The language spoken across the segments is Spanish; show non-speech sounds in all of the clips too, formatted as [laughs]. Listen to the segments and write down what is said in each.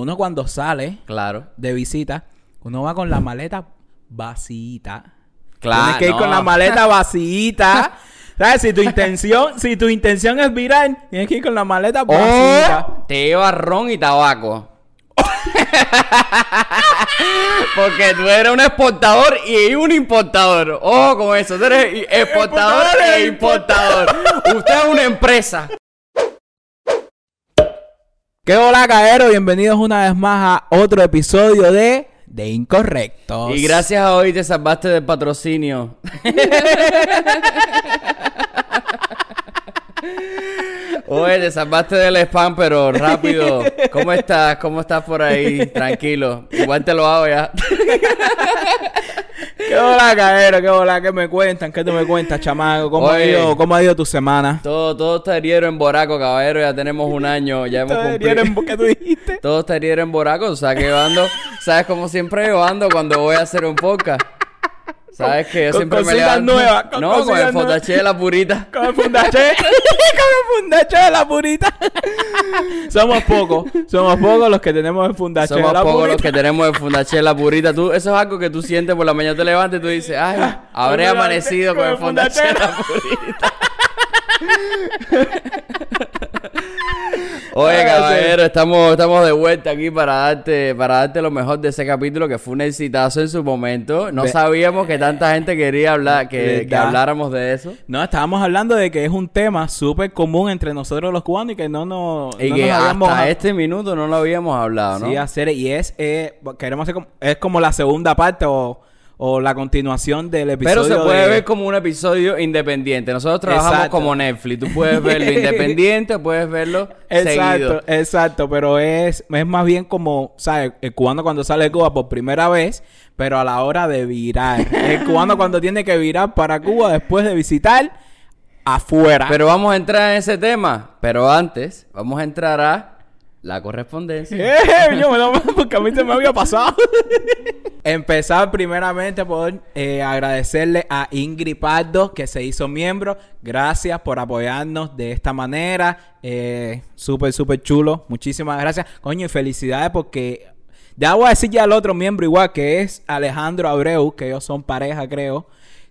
Uno cuando sale Claro. de visita, uno va con la maleta vacita. Claro. Tienes que ir con la maleta [laughs] vacita. ¿Sabes? Si tu intención, si tu intención es virar, tienes que ir con la maleta vacita. O te llevas ron y tabaco. [laughs] Porque tú eres un exportador y un importador. Ojo con eso. Tú eres exportador Exportador e importador. Usted es una empresa. ¿Qué hola, caero? Bienvenidos una vez más a otro episodio de De Incorrectos. Y gracias a hoy te salvaste del patrocinio. [laughs] [laughs] Oye, te salvaste del spam, pero rápido. ¿Cómo estás? ¿Cómo estás por ahí? Tranquilo. Igual te lo hago ya. [laughs] ¿Qué hola, caero? ¿Qué hola? ¿Qué me cuentan? ¿Qué tú me cuentas, chamaco? ¿Cómo, ha ido, ¿Cómo ha ido tu semana? Todo, todo está herido en Boraco, caballero. Ya tenemos un año. Ya hemos cumplido. ¿Qué tú dijiste? Todo está herido en Boraco. O sea, que yo ando... ¿Sabes cómo siempre yo ando cuando voy a hacer un podcast? ¿Sabes que yo con siempre me cositas levanto... nuevas, con no, con el fotache de la purita. [laughs] Con el fundache. [laughs] con el fundache de la purita. [laughs] somos pocos. Somos pocos los que tenemos el fundache Somos de la pocos purita. los que tenemos el fundache la purita. Tú, eso es algo que tú sientes por la mañana te levantas y tú dices, ay, habré Con el- amanecido con con el fundache de la purita. Oye, Ay, caballero, estamos, estamos de vuelta aquí para darte, para darte lo mejor de ese capítulo que fue un exitazo en su momento. No sabíamos que tanta gente quería hablar, que, que habláramos de eso. No, estábamos hablando de que es un tema súper común entre nosotros los cubanos y que no nos, Y no que nos habíamos hasta este minuto no lo habíamos hablado, ¿no? Sí, hacer y es eh, queremos hacer como, es como la segunda parte o, o la continuación del episodio Pero se puede de- ver como un episodio independiente. Nosotros trabajamos Exacto. como Netflix. Tú puedes verlo [laughs] independiente, puedes verlo Exacto, seguido. exacto, pero es, es más bien como, ¿sabes? El cubano cuando sale de Cuba por primera vez, pero a la hora de virar. El cubano cuando tiene que virar para Cuba después de visitar afuera. Pero vamos a entrar en ese tema. Pero antes, vamos a entrar a la correspondencia. [laughs] ¡Eh! Yo me lo [laughs] porque a mí se me había pasado. [laughs] Empezar primeramente por eh, agradecerle a Ingrid Pardo que se hizo miembro. Gracias por apoyarnos de esta manera. Eh, súper, súper chulo. Muchísimas gracias. Coño, y felicidades porque ya voy a decir ya al otro miembro igual que es Alejandro Abreu, que ellos son pareja, creo.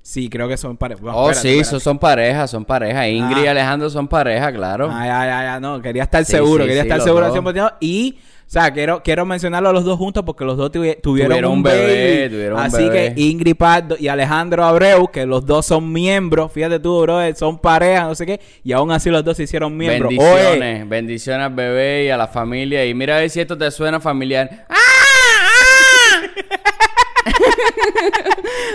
Sí, creo que son pareja. Bueno, Oh, espérate, sí, espérate. so- son pareja, son pareja. Ingrid y Ah. Alejandro son pareja, claro. Ah, ya, ya, ya, no, quería estar Sí, seguro, sí, quería sí, estar seguro al dos. 100%. Y, o sea, quiero, quiero mencionarlo a los dos juntos porque los dos tuvi- tuvieron, Tuvieron un un bebé, tuvieron un Así bebé. que Ingrid Pardo y Alejandro Abreu, que los dos son miembros, fíjate tú, bro, son pareja, no sé qué, y aún así los dos se hicieron miembros. Oye, Bendiciones, bendiciones al bebé y a la familia. Y mira a ver si esto te suena familiar. ¡Ah!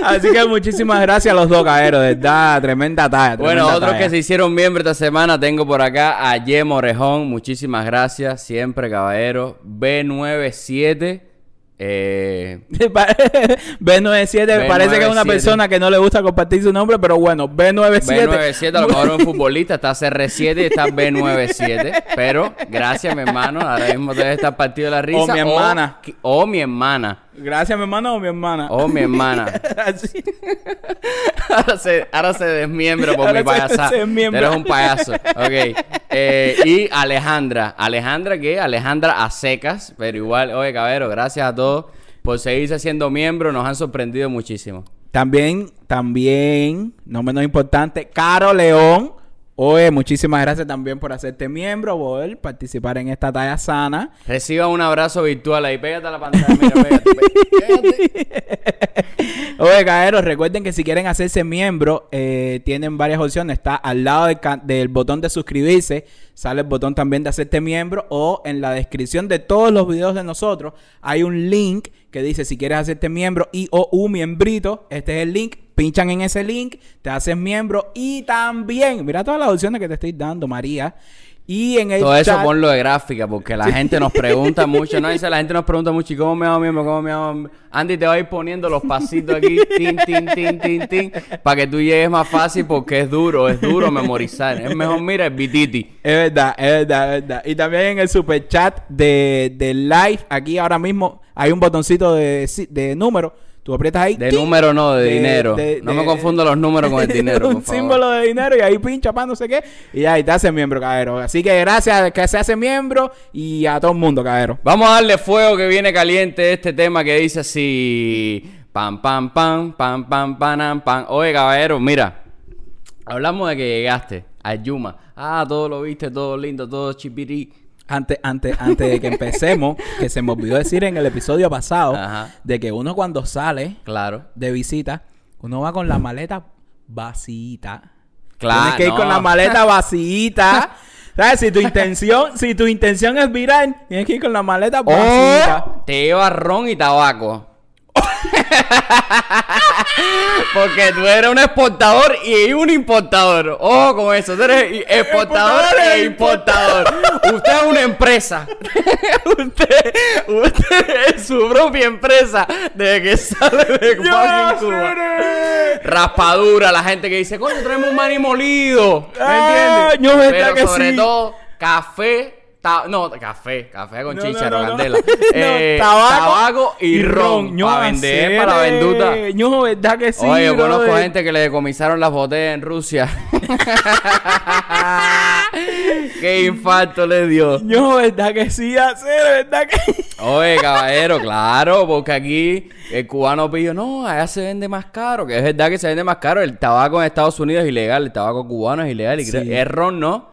Así que muchísimas gracias a los dos, caeros, de verdad, tremenda talla. Bueno, otros talla. que se hicieron miembros esta semana, tengo por acá a Yemo Orejón, muchísimas gracias, siempre caballero. B97, eh, [laughs] B97 parece que es una B97. persona que no le gusta compartir su nombre, pero bueno, B97. B97, a lo mejor un futbolista, está CR7 y está B97. Pero, gracias, mi hermano, ahora mismo debe estar partido de la risa. O mi hermana. O, mi hermana. Gracias, mi hermano o mi hermana. O mi hermana. [laughs] Así. [laughs] Ahora se, ahora se desmiembra por Ahora mi [laughs] desmiembra. Eres un payaso. Ok. Eh, y Alejandra. Alejandra, ¿qué? Alejandra a secas. Pero igual, oye, cabero, gracias a todos por seguirse siendo miembros. Nos han sorprendido muchísimo. También, también, no menos importante, Caro León. Oye, muchísimas gracias también por hacerte miembro, por participar en esta talla sana. Reciba un abrazo virtual ahí. Pégate a la pantalla. Mira, pégate. pégate. Oye, caeros, [laughs] recuerden que si quieren hacerse miembro, eh, tienen varias opciones. Está al lado del, del botón de suscribirse, sale el botón también de hacerte miembro, o en la descripción de todos los videos de nosotros hay un link que dice si quieres hacerte miembro y o un miembrito. Este es el link. Pinchan en ese link, te haces miembro y también, mira todas las opciones que te estoy dando, María. Y en el Todo eso chat- ponlo de gráfica porque la gente nos pregunta [laughs] mucho. No dice, la gente nos pregunta mucho, ¿y cómo me hago miembro? ¿Cómo me hago miembro? Andy te va a ir poniendo los pasitos aquí, [laughs] tin, tin, tin, tin, tin, para que tú llegues más fácil porque es duro, es duro memorizar. Es mejor, mira, el bititi. Es verdad, es verdad, es verdad. Y también en el super chat de, de live, aquí ahora mismo hay un botoncito de, de número. Tú aprietas ahí. De ¡ting! número no, de, De- dinero. de- no de- me confundo los números con el [laughs] dinero. un por favor. símbolo de dinero y ahí pincha para no sé qué. Y ahí te hace miembro, caballero. Así que gracias que se hace miembro y a todo el mundo, caballero. Vamos a darle fuego que viene caliente este tema que dice así. Pam, pam, pam, pam, pam, pam, pam. Oye, caballero, mira. Hablamos de que llegaste a Yuma. Ah, todo lo viste, todo lindo, todo chipirí. Antes, antes, antes de que empecemos, que se me olvidó decir en el episodio pasado, Ajá. de que uno cuando sale Claro. de visita, uno va con la maleta vacita. Claro, Tienes que ir con la maleta vacita. [laughs] ¿Sabes? Si tu intención, si tu intención es virar, tienes que ir con la maleta vacita. O te lleva ron y tabaco. [laughs] Porque tú eres un exportador y un importador. Ojo con eso. Tú eres exportador Exportador e e importador. Usted es una empresa. [laughs] usted, usted es su propia empresa desde que sale de ¡Yo fucking Cuba. Raspadura, la gente que dice, coño, traemos un maní molido. ¿Me Ah, entiendes? Pero sobre sí. todo, café. Ta- no, café, café con No, no, candela. [laughs] Eh, tabaco tabaco y ron. Para vender, para la venduta. ño, ¿verdad que sí? Oye, yo conozco brother? gente que le decomisaron las botellas en Rusia. [laughs] Qué infarto le dio. ño, ¿verdad que sí? Hacer, ¿verdad que Oye, [laughs] caballero, claro, porque aquí el cubano pidió, no, allá se vende más caro, que es verdad que se vende más caro. El tabaco en Estados Unidos es ilegal, el tabaco cubano es ilegal, y Sí. el ron no.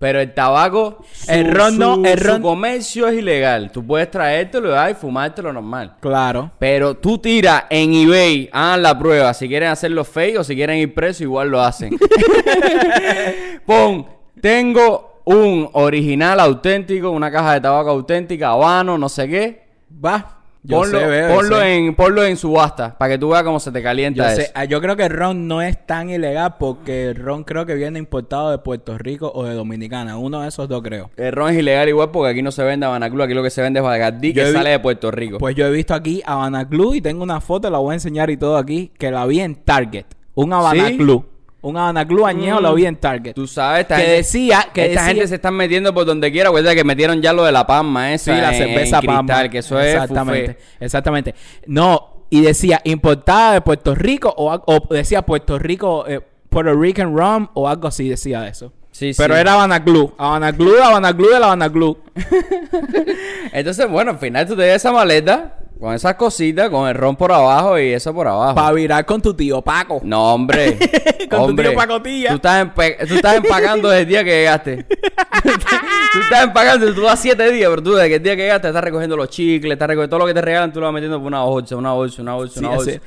Pero el tabaco, su- El ron no, su- el su ron- comercio es ilegal. Tú puedes traértelo y fumártelo normal. Claro. Pero tú tiras en eBay, hagan la prueba. Si quieren hacerlo fake o si quieren ir preso, igual lo hacen. [laughs] Pon, tengo un original auténtico, una caja de tabaco auténtica, habano, no sé qué. Va. Yo Ponlo, sé, veo, ponlo, sé. en, ponlo en subasta para que tú veas cómo se te Yo, calienta sé, eso. ah, yo creo que el ron no es tan ilegal porque el ron creo que viene importado de Puerto Rico o de Dominicana. Uno de esos dos creo. El ron es ilegal igual porque aquí no se vende Habana Club, aquí lo que se vende es Bagardí, Yo que vi- sale de Puerto Rico. Pues yo he visto aquí Habana Club y tengo una foto, la voy a enseñar y todo aquí, que la vi en Target. Un Habana ¿Sí? Club. Un Club añejo Mm. la vi en Target. Tú sabes, esta que gente- decía, que esta decía- gente se están metiendo por donde quiera. Acuérdate que metieron ya lo de la palma esa. Sí, la en- cerveza en cristal, Palma. que eso es Exactamente. Exactamente. No, y decía importada de Puerto Rico o, decía Puerto Rico, eh, Puerto Rican rum o algo así decía eso. Sí, Pero sí. era Habana Club. Habana Habana de la Habana. [laughs] Entonces, bueno, al final tú te llevas esa maleta con esas cositas, con el ron por abajo y eso por abajo. Para virar con tu tío Paco. No, hombre. [laughs] Con tu tío Pacotilla. Tú estás, tú estás empacando desde el día que llegaste. [laughs] tú estás empacando, tú vas siete días, pero tú desde el día que llegaste estás recogiendo los chicles, estás recogiendo todo lo que te regalan, tú lo vas metiendo por una bolsa, una bolsa, una bolsa, Sí, una bolsa. así.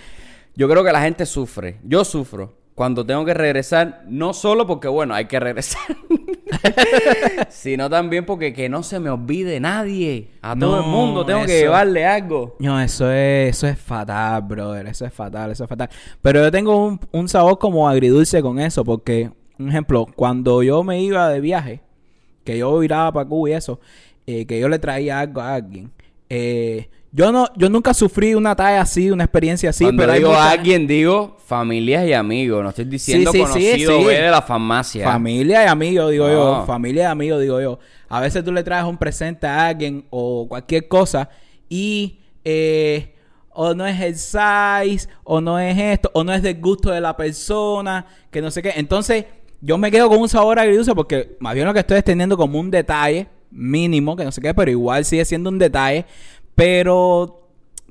Yo creo que la gente sufre. Yo sufro cuando tengo que regresar, no solo porque, bueno, hay que regresar, [laughs] sino también porque que no se me olvide nadie. A todo el mundo tengo que llevarle algo. No, eso es, eso es fatal, brother. Eso es fatal, eso es fatal. Pero yo tengo un, un sabor como agridulce con eso, porque, un ejemplo, cuando yo me iba de viaje, que yo viraba para Cuba y eso, eh, que yo le traía algo a alguien, eh, yo no, yo nunca sufrí una talla así, una experiencia así, Cuando pero hay digo mucha- alguien, digo familias y amigos. No estoy diciendo sí, sí, conocido sí. De la farmacia. Familia y amigos, digo No. yo. Familia y amigos, digo yo. A veces tú le traes un presente a alguien o cualquier cosa y eh, o no es el size, o no es esto, o no es del gusto de la persona, que no sé qué. Entonces, yo me quedo con un sabor agridulce porque más bien lo que estoy es teniendo como un detalle mínimo, que no sé qué, pero igual sigue siendo un detalle. Pero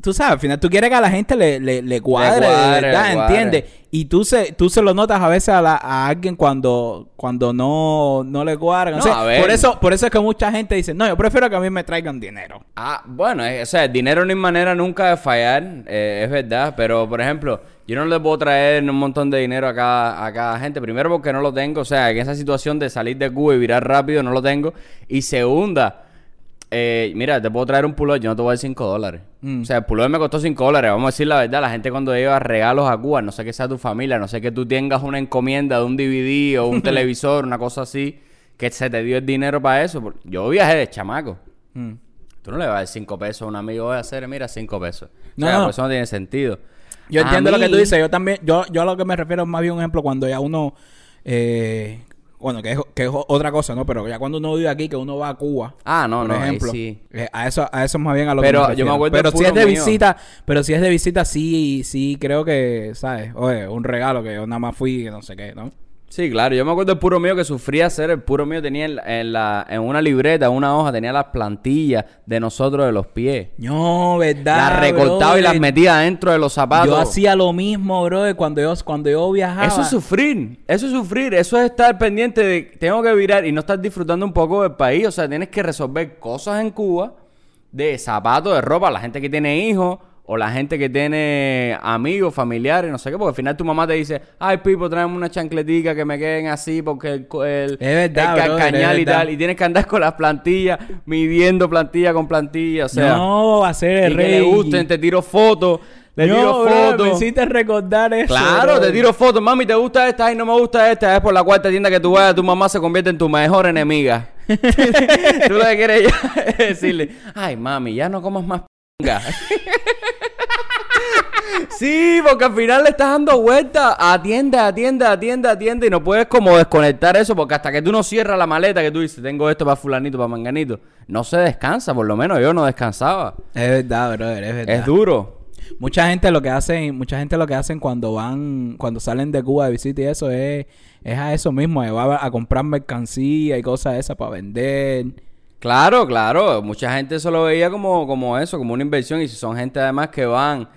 tú sabes, al final tú quieres que a la gente le, le, le cuadre, cuadre, de verdad, le cuadre. ¿entiendes? Y tú se, tú se lo notas a veces a, la- a alguien cuando, cuando no, no le cuadra. No, a ver. Por eso, por eso es que mucha gente dice, no, yo prefiero que a mí me traigan dinero. Ah, bueno, o sea, el dinero no hay manera nunca de fallar, eh, es verdad, pero por ejemplo, yo no le puedo traer un montón de dinero a cada, a cada gente, primero porque no lo tengo, o sea, en esa situación de salir de Cuba y virar rápido no lo tengo, y segunda, eh, mira, te puedo traer un pullover, yo no te voy a dar 5 dólares. Mm. O sea, el pullover me costó 5 dólares, vamos a decir la verdad, la gente cuando lleva regalos a Cuba, no sé que sea tu familia, no sé que tú tengas una encomienda de un DVD o un [laughs] televisor, una cosa así, que se te dio el dinero para eso. Yo viajé de chamaco. Mm. Tú no le vas a dar 5 pesos a un amigo voy a hacer, mira, 5 pesos. No, o sea, no. pues eso no tiene sentido. Yo A entiendo lo que tú dices. Yo también, yo, yo a lo que me refiero es más bien un ejemplo cuando ya uno, eh, bueno, que es, que es otra cosa, ¿no? Pero ya cuando uno vive aquí, que uno va a Cuba. Ah, no, por no, ejemplo, sí. eh, a eso a eso más bien a lo Pero que yo me acuerdo pero si es de mío. visita pero si es de visita sí sí creo que sabes oye un regalo que yo nada más fui no sé qué no Sí, claro. Yo me acuerdo del puro mío que sufría hacer. El puro mío tenía en, la- en, la, en una libreta, una hoja, tenía las plantillas de nosotros de los pies. no verdad Las recortaba y las metía dentro de los zapatos. yo hacía lo mismo bro cuando yo cuando yo viajaba Eso es sufrir, eso es sufrir, eso es estar pendiente de tengo que virar y no estar disfrutando un poco del país. O sea, tienes que resolver cosas en Cuba de zapatos, de ropa, la gente que tiene hijos o la gente que tiene amigos, familiares, no sé qué, porque al final tu mamá te dice, ay Pipo, tráeme una chancletica que me queden así porque el, el, Es verdad, el es y tal, y tienes que andar con las plantillas, midiendo plantilla con plantilla, o sea, no hacer el y que rey le gusten, te tiro fotos, le no, tiro fotos. me hiciste recordar eso Claro, bro. te tiro fotos. Mami, ¿te gusta esta? Ay, no me gusta esta. Es por la cuarta tienda que tú vayas. Tu mamá se convierte en tu mejor enemiga. [laughs] [laughs] tú lo que quieres ya es [laughs] decirle, ay, mami, ya no comas más p***. Sí, porque al final le estás dando vuelta. Atiende, atiende, atiende, atiende. Y no puedes como desconectar eso porque hasta que tú no cierras la maleta que tú dices, tengo esto para fulanito, para manganito, no se descansa. Por lo menos yo no descansaba. es verdad brother es verdad Es duro. Mucha gente lo que hacen, mucha gente lo que hacen cuando van, cuando salen de Cuba de visita y eso es, es a eso mismo, va a comprar mercancía y cosas esas para vender. Claro, claro. Mucha gente eso lo veía como, como eso, como una inversión. Y si son gente además que van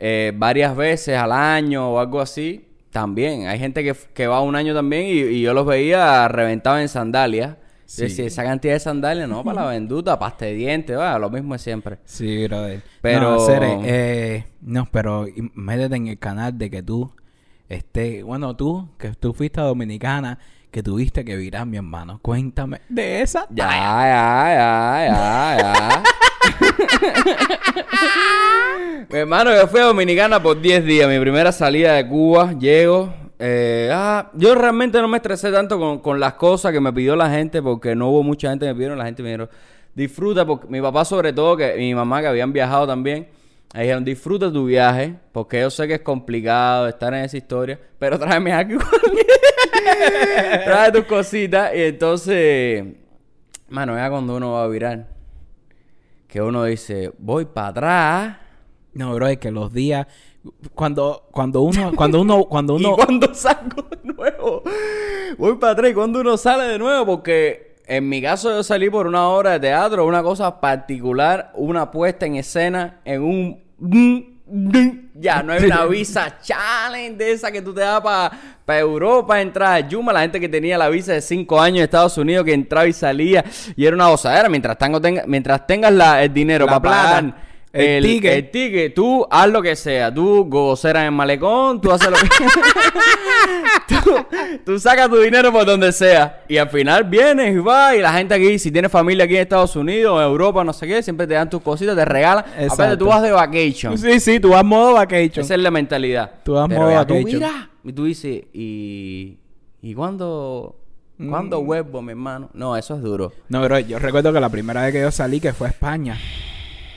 eh, varias veces al año o algo así, también. Hay gente que, que va un año también y, y yo los veía reventados en sandalias. Sí. Esa cantidad de sandalias, no, para la [laughs] venduta, pasta de dientes, va, lo mismo es siempre. Sí, brother. Pero- No, eh, no, pero métete en el canal de que tú, este, bueno, tú, que tú fuiste a Dominicana, que tuviste que virar, mi hermano. Cuéntame de esa. Ya, ya, ya, ya, ya. [laughs] Hermano, yo fui a Dominicana por 10 días. Mi primera salida de Cuba, llego. eh, ah, yo realmente no me estresé tanto con, con las cosas que me pidió la gente, porque no hubo mucha gente que me pidieron. La gente me dijeron, disfruta, porque mi papá, sobre todo, que mi mamá, que habían viajado también, me dijeron, disfruta tu viaje, porque yo sé que es complicado estar en esa historia, pero tráeme aquí. [laughs] Trae tus cositas. Y entonces, mano, ya cuando uno va a virar, que uno dice, voy para atrás. No, bro, es que los días, cuando, cuando uno, cuando uno, [laughs] cuando uno, Y cuando salgo de nuevo, voy para atrás. Y cuando uno sale de nuevo, porque en mi caso yo salí por una obra de teatro, una cosa particular, una puesta en escena en un... Ya, no hay una visa challenge de esa que tú te das para Europa, entrar a Yuma, la gente que tenía la visa de 5 años de Estados Unidos que entraba y salía y era una gozadera. Mientras, tengo, tenga- mientras tengas la- el dinero para pagar plata, el ticket. el ticket, tú haz lo que sea. Tú gocera en el malecón, tú haces lo que... [laughs] tú, tú sacas tu dinero por donde sea. Y al final vienes y vas. Y la gente aquí, si tienes familia aquí en Estados Unidos, en Europa, no sé qué, siempre te dan tus cositas, te regalan. Exacto. Aparte, tú vas de vacation. sí, sí, tú vas modo vacation. Esa es la mentalidad. Tú vas Pero modo ya tú vacation. miras, y tú dices, ¿y, y cuándo, cuándo Mm. vuelvo, mi hermano? No, eso es duro. No, bro, yo recuerdo que la primera vez que yo salí, que fue a España,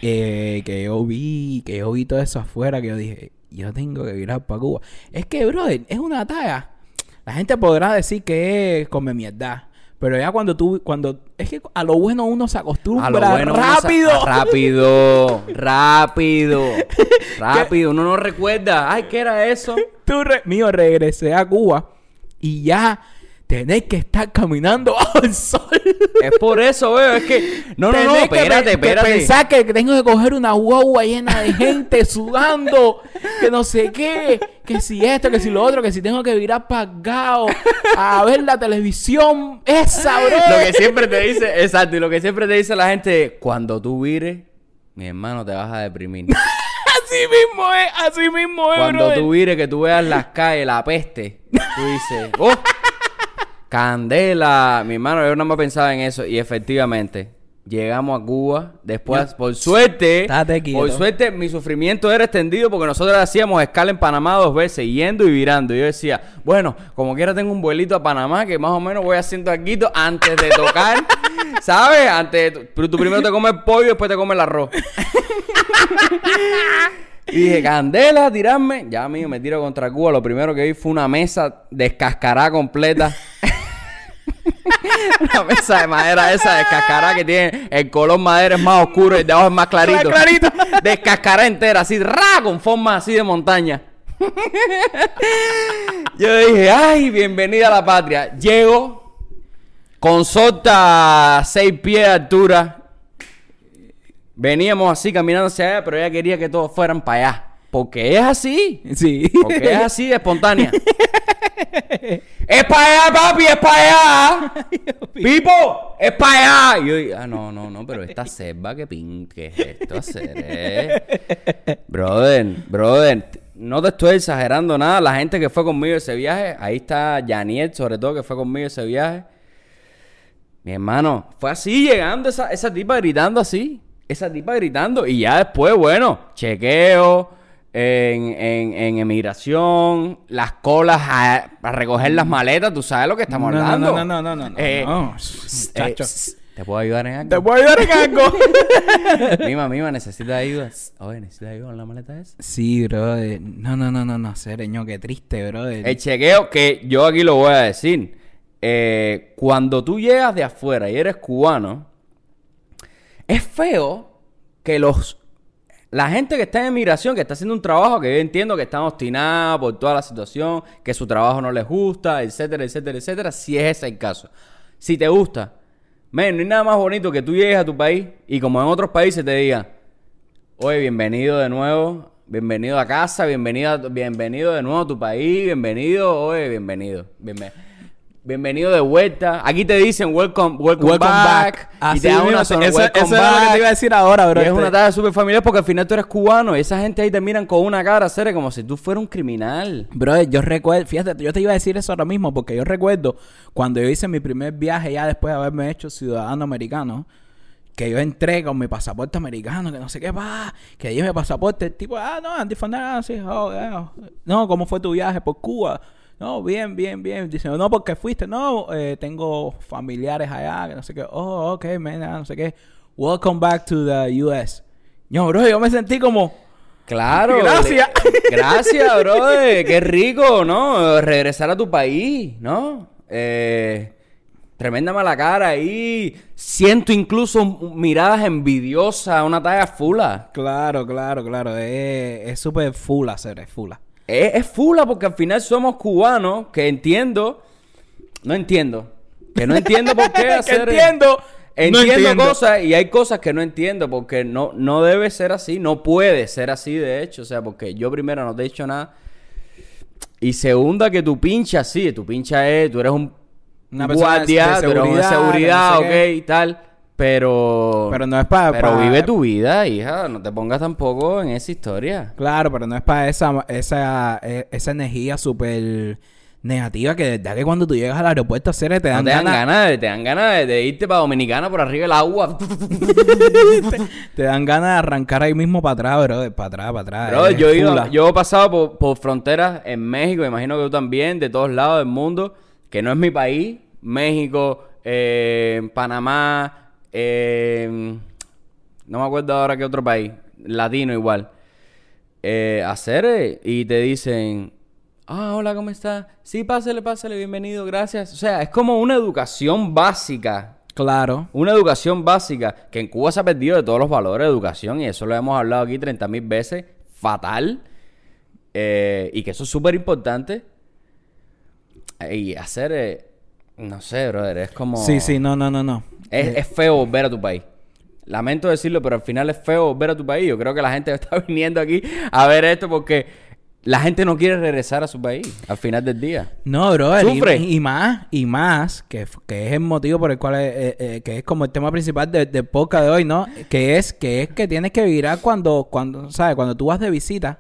eh, que yo vi, que yo vi todo eso afuera, que yo dije, yo tengo que virar para Cuba. Es que, bro, es una talla. La gente podrá decir que es come mierda. Pero ya cuando tú, cuando, es que a lo bueno uno se acostumbra A lo bueno, uno rápido. rápido, [laughs] rápido, rápido. Uno no recuerda, ay, ¿qué era eso? Tú, re- mío, regresé a Cuba y ya tenés que estar caminando [laughs] bajo el sol. Es por eso, veo, es que... No, no, no, espérate, espérate. pensar que tengo que coger una guagua llena de gente [laughs] sudando, que no sé qué, que si esto, que si lo otro, que si tengo que virar pagado a ver la televisión, esa, bro. Lo que siempre te dice, exacto, y lo que siempre te dice la gente, cuando tú vires, mi hermano, te vas a deprimir. [laughs] Así mismo es, así mismo es, Cuando tú vires, que tú veas las calles, la peste, tú dices, ¡oh! Candela, mi hermano, yo no me pensaba en eso. Y efectivamente, llegamos a Cuba. Después, por suerte, por suerte, mi sufrimiento era extendido porque nosotros hacíamos escala en Panamá dos veces, yendo y virando. Y yo decía, bueno, como quiera tengo un vuelito a Panamá que más o menos voy haciendo aquí antes de tocar. [laughs] ¿Sabes? Antes, de- pero tú primero te comes el pollo y después te comes el arroz. Y dije, Candela, tirarme. Ya, mío, me tiro contra Cuba. Lo primero que vi fue una mesa descascarada completa. [laughs] [laughs] Una mesa de madera esa descascarada que tiene el color madera es más oscuro y el de abajo es más clarito. Más clarito. [laughs] Descascarada entera, así, ra, con forma así de montaña. [laughs] Yo dije, ay, bienvenida a la patria. Llego con sota a seis pies de altura. Veníamos así caminando hacia allá, pero ella quería que todos fueran para allá. Porque es así. Sí. Porque es así, de espontánea. ¡Es para allá, papi! ¡Es para allá! ¡Pipo! ¡Es para allá! Y yo digo, ah, no, no, no, pero esta selva, ¿qué pin? ¿Qué es esto hacer, eh? Brother, brother, no te estoy exagerando nada. La gente que fue conmigo ese viaje, ahí está Janiel, sobre todo, que fue conmigo ese viaje. Mi hermano, fue así, llegando esa, esa tipa gritando así. Esa tipa gritando. Y ya después, bueno, chequeo en, en, en emigración, las colas a, a recoger las maletas, tú sabes lo que estamos no, hablando. No, no, no, no, no. Eh, no. eh. ¿Te puedo ayudar en algo? ¿Te puedo ayudar en algo? [laughs] Mima, mima, ¿necesitas ayuda? Oye, ¿necesitas ayuda en la maleta esa? sí, brother. No, no, no, no, no. Sereño, qué triste, brother. El chequeo, que yo aquí lo voy a decir. eh, cuando tú llegas de afuera y eres cubano, es feo que los la gente que está en emigración, que está haciendo un trabajo que yo entiendo que están obstinados por toda la situación, que su trabajo no les gusta, etcétera, etcétera, etcétera, si es ese el caso. Si te gusta, men, no hay nada más bonito que tú llegues a tu país y como en otros países te digan, oye, bienvenido de nuevo, bienvenido a casa, bienvenido, bienvenido de nuevo a tu país, bienvenido, oye, bienvenido, bienve- bienvenido de vuelta. Aquí te dicen welcome, welcome, Welcome back, back. y te dan una sonrisa, eso, es lo que te iba a decir ahora, bro. Y es Este- una tarea súper familiar porque al final tú eres cubano y esa gente ahí te miran con una cara seria como si tú fueras un criminal. Brother, yo recuerdo, fíjate, yo te iba a decir eso ahora mismo porque yo recuerdo cuando yo hice mi primer viaje ya después de haberme hecho ciudadano americano, que yo entré con mi pasaporte americano, que no sé qué va, que allí mi pasaporte, el tipo, ah, no, Andy Fernández, sí, oh, yeah. no, ¿cómo fue tu viaje por Cuba? No, bien, bien, bien. Dice, no, porque fuiste, no, eh, tengo familiares allá, que no sé qué, oh, ok, man, no sé qué, welcome back to the US. No, bro, yo me sentí como, Claro. Gracias. le- Gracias, brother. Qué rico, ¿no? Regresar a tu país, ¿no? Eh, tremenda mala cara ahí. Siento incluso miradas envidiosas, una talla fula. Claro, claro, claro. Es es súper full hacer, es fula. Es, es fula porque al final somos cubanos que entiendo. No entiendo. Que no entiendo por qué [laughs] Que hacer. entiendo, no Entiendo, entiendo. cosas y hay cosas que no entiendo porque no, no debe ser así, no puede ser así de hecho, o sea, porque yo primero no te he dicho nada y segunda que tu pincha así, tu pincha es, tú eres un Una de- guardia, de tú eres un de seguridad, no sé ok, y tal, pero Pero no es para... pero vive tu vida, hija, no te pongas tampoco en esa historia. Claro, pero no es para esa, esa, eh, esa energía súper negativa que de verdad que cuando tú llegas al aeropuerto a hacer te No dan te dan ganas de, te dan ganas de, de irte para Dominicana por arriba del agua. [laughs] te dan ganas de arrancar ahí mismo para atrás, bro, para atrás, para atrás. Bro, es yo, he ido- yo he pasado por, por fronteras en México, imagino que tú también, de todos lados del mundo, que no es mi país. México, eh, Panamá, eh, no me acuerdo ahora qué otro país, latino igual. Eh, hacer eh, y te dicen, ah, hola, ¿cómo estás? Sí, pásale, pásale, bienvenido, gracias. O sea, es como una educación básica Claro. una educación básica que en Cuba se ha perdido de todos los valores de educación y eso lo hemos hablado aquí 30 mil veces, fatal. Eh, y que eso es súper importante. Y hacer, no sé, brother, es como... Sí, sí, no, no, no, no. Es, es feo volver a tu país. Lamento decirlo, pero al final es feo volver a tu país. Yo creo que la gente [laughs] está viniendo aquí a ver esto porque la gente no quiere regresar a su país al final del día. No, bro, Sufre. y, y más, y más, que, que es el motivo por el cual, eh, eh, eh, que es como el tema principal de- del podcast de hoy, ¿no? Que es que es que tienes que virar cuando, cuando, ¿sabes? Cuando tú vas de visita,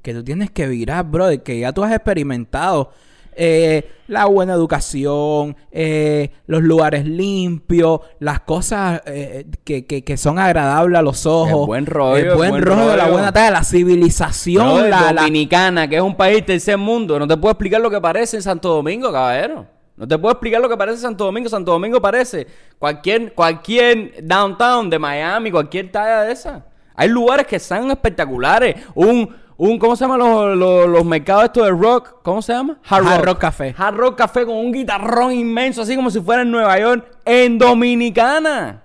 que tú tienes que virar, bro, que ya tú has experimentado eh, la buena educación, eh, los lugares limpios, las cosas eh, que, que, que son agradables a los ojos. El buen rollo, El buen, buen rollo, la buena talla, la civilización, la, la- Dominicana, que es un país tercer mundo. No te puedo explicar lo que parece en Santo Domingo, caballero. No te puedo explicar lo que parece Santo Domingo. Santo Domingo parece cualquier, cualquier downtown de Miami, cualquier talla de esa. Hay lugares que son espectaculares. Un, un ¿cómo se llaman los, los, los mercados estos de rock? ¿Cómo se llama? Hard Rock Café. Hard Rock Café con un guitarrón inmenso, así como si fuera en Nueva York, en Dominicana.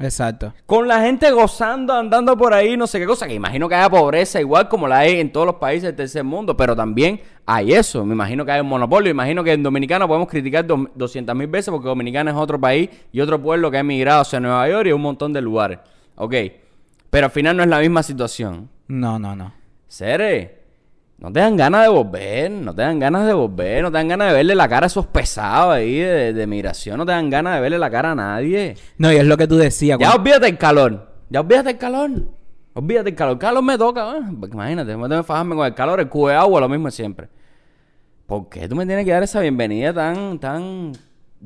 Exacto. Con la gente gozando, andando por ahí, no sé qué cosa. Que imagino que haya pobreza igual como la hay en todos los países del tercer mundo. Pero también hay eso. Me imagino que hay un monopolio. Imagino que en Dominicana podemos criticar 200 mil veces porque Dominicana es otro país y otro pueblo que ha emigrado hacia Nueva York y un montón de lugares. Ok. Pero al final no es la misma situación. No, no, no. Sere, no te dan ganas de volver, no te dan ganas de volver, no te dan ganas de verle la cara a esos pesados ahí de, de migración, no te dan ganas de verle la cara a nadie. No, y es lo que tú decías. Ya cuando- olvídate el calor. Ya olvídate el calor. Olvídate el calor. El calor me toca, ¿eh? Porque Imagínate, me tengo que fajarme con el calor, el cubo de agua, lo mismo siempre. ¿Por qué tú me tienes que dar esa bienvenida tan, tan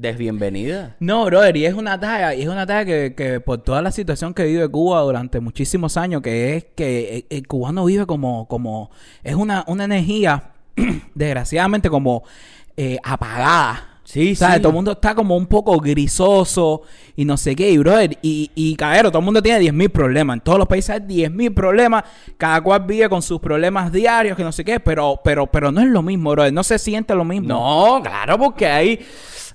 desbienvenida? No, brother, y es una talla, y es una talla que, que por toda la situación que vive Cuba durante muchísimos años, que es que el, el cubano vive como, como, es una, una energía, [clears throat] desgraciadamente, como eh, apagada. Sí, ¿Sabes? sí. Todo el mundo está como un poco grisoso y no sé qué. Y, brother, y, y caballero, todo el mundo tiene 10.000 problemas. En todos los países hay 10.000 problemas. Cada cual vive con sus problemas diarios, que no sé qué. Pero, pero, pero no es lo mismo, brother. No se siente lo mismo. No, claro, porque hay,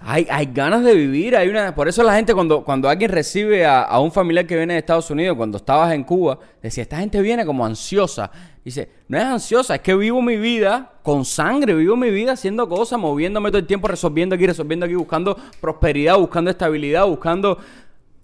hay, hay ganas de vivir. Hay una, por eso la gente cuando, cuando alguien recibe a, un familiar que viene de Estados Unidos, cuando estabas en Cuba, decía, esta gente viene como ansiosa. Dice, no es ansiosa, es que vivo mi vida con sangre, vivo mi vida haciendo cosas, moviéndome todo el tiempo, resolviendo aquí, resolviendo aquí, buscando prosperidad, buscando estabilidad, buscando...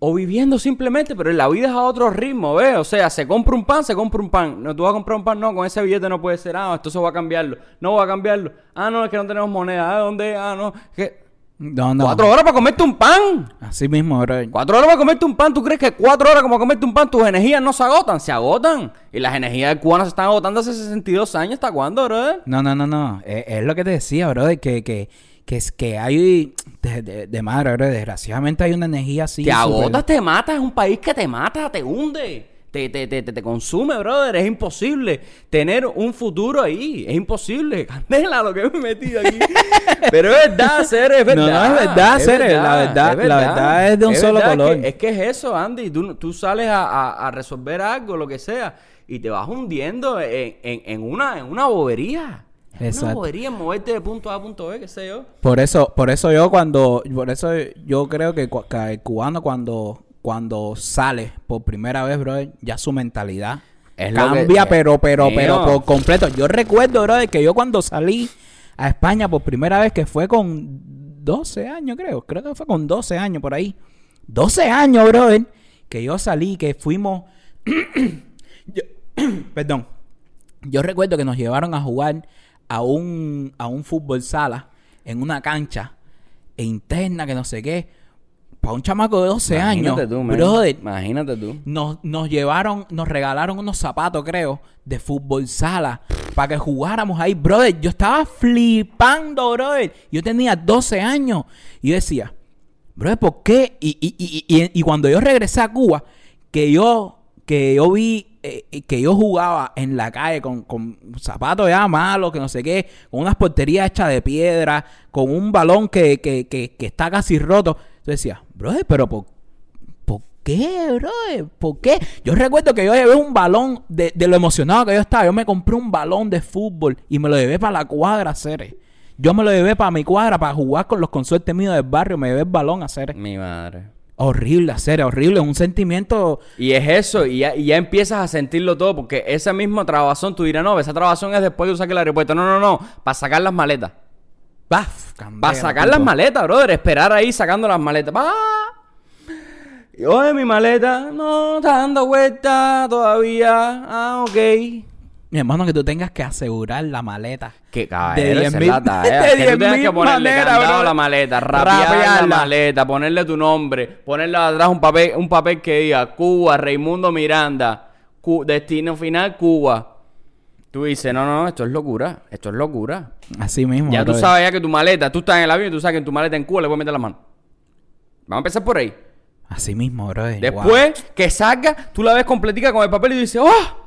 O viviendo simplemente, pero la vida es a otro ritmo, ¿ves? O sea, se compra un pan, se compra un pan. No, tú vas a comprar un pan, no, con ese billete no puede ser. Ah, esto se va a cambiarlo. No va a cambiarlo. Ah, no, es que no tenemos moneda. Ah, ¿dónde? Ah, no. que No, no. Cuatro horas para comerte un pan. Así mismo, brother. Cuatro horas para comerte un pan. ¿Tú crees que cuatro horas como comerte un pan tus energías no se agotan? Se agotan. Y las energías cubanas se están agotando hace 62 años. ¿Hasta cuándo, brother? No, no, no, no. Es, es lo que te decía, brother, que, que, que es que hay de, de, de madre, brother, desgraciadamente hay una energía así. te agotas, te matas. Es un país que te mata, te hunde. Te, te, te, te, te consume, brother. Es imposible tener un futuro ahí. Es imposible. [laughs] Candela, lo que me he metido aquí. [laughs] Pero es verdad, ser, es verdad. No, no, es verdad, Cere, la verdad- es la verdad es de un solo color. que- es que es eso, Andy. Tú, tú sales a, a- a resolver algo, lo que sea, y te vas hundiendo en, en- en una, en una bobería. En una Exacto. bobería, en moverte de punto A a punto B, qué sé yo. Por eso, por eso yo cuando, por eso yo creo que, que el cubano cuando, cuando sale por primera vez, brother, ya su mentalidad Es cambia, que- pero, pero, pero por completo. Yo recuerdo, brother, que yo cuando salí a España por primera vez, que fue con 12 años, creo, creo que fue con 12 años por ahí. 12 años, brother, que yo salí, que fuimos, [clears throat] yo- [clears throat] perdón, yo recuerdo que nos llevaron a jugar a un, a un fútbol sala en una cancha e interna que no sé qué. Para un chamaco de 12 años, Imagínate tú, man. brother, Imagínate tú. nos, nos llevaron, nos regalaron unos zapatos, creo, de fútbol sala para que jugáramos ahí, brother. Yo estaba flipando, brother. Yo tenía 12 años y yo decía, brother, ¿por qué? Y, y, y, y, y cuando yo regresé a Cuba, que yo, que yo vi, eh, que yo jugaba en la calle con, con zapatos ya malos, que no sé qué, con unas porterías hechas de piedra, con un balón que, que, que, que está casi roto. Yo decía, brother, pero ¿por ¿Por qué, bro? ¿Por qué? Yo recuerdo que yo llevé un balón de, de lo emocionado que yo estaba. Yo me compré un balón de fútbol y me lo llevé para la cuadra, Cere. Yo me lo llevé para mi cuadra para jugar con los consortes míos del barrio. Me llevé el balón a hacer. Mi madre. Horrible, hacer, horrible. Un sentimiento. Y es eso, y ya, y ya empiezas a sentirlo todo, porque esa misma trabazón, tú dirás, no, esa trabazón es después de sacar el aeropuerto. No, no, no, para sacar las maletas. ¡Baf! Para sacar las maletas, brother. Esperar ahí sacando las maletas. ¡Ah! Y oye, mi maleta, no, está dando vuelta todavía. Ah, ok. Mi hermano, que tú tengas que asegurar la maleta. Que caballero, De esa 10.000 es la tarea. [laughs] de que tú tengas 10.000 que ponerle bro. a la maleta, rapear la maleta, ponerle tu nombre, ponerle atrás un papel, un papel que diga Cuba, Raimundo Miranda, Cu- destino final Cuba. Tú dices, no, no, esto es locura, esto es locura. Así mismo. Ya tú brother. sabes ya que tu maleta, tú estás en el avión y tú sabes que en tu maleta en Cuba le puedes meter la mano. Vamos a empezar por ahí. Así mismo, bro. Después que salga, tú la ves completica con el papel y dices, ¡oh!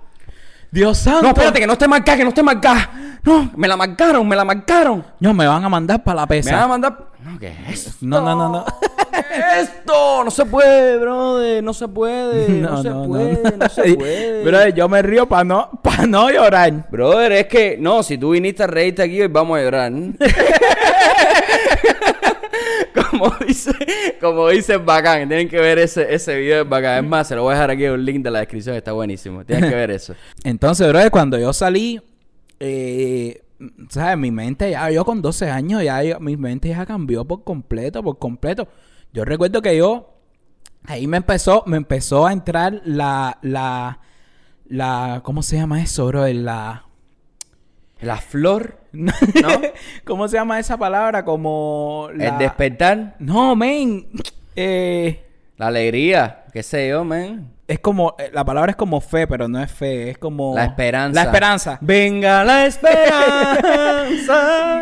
Dios santo. No, espérate, que no esté marcada, que no esté marcada. No, me la marcaron, me la marcaron. No, me van a mandar para la Me pesa. van a mandar. No, ¿qué es esto? No, no, no, no. [laughs] ¿Qué es esto? No se puede, brother. No se puede. [laughs] No, No, se no, puede. No, no. se [laughs] puede. Brother, yo me río para no, pa no llorar. Brother, es que, no, si tú viniste a reírte aquí, hoy vamos a llorar. Como [laughs] dice, como dice Bacán, tienen que ver ese, ese video de Bacán. Es más, se lo voy a dejar aquí un link de la descripción, está buenísimo. Tienen que ver eso. [laughs] Entonces, brother, cuando yo salí, eh, ¿sabes? Mi mente ya, yo con 12 años, ya mi mente ya cambió por completo, por completo. Yo recuerdo que yo, ahí me empezó, me empezó a entrar la, la, la, ¿cómo se llama eso, bro? La, La flor, ¿no? [laughs] ¿Cómo se llama esa palabra? Como la... el despertar, No, men. Eh, la alegría, qué sé yo, man. es como, eh, la palabra es como fe, pero no es fe, es como... La esperanza. La esperanza. Venga la esperanza.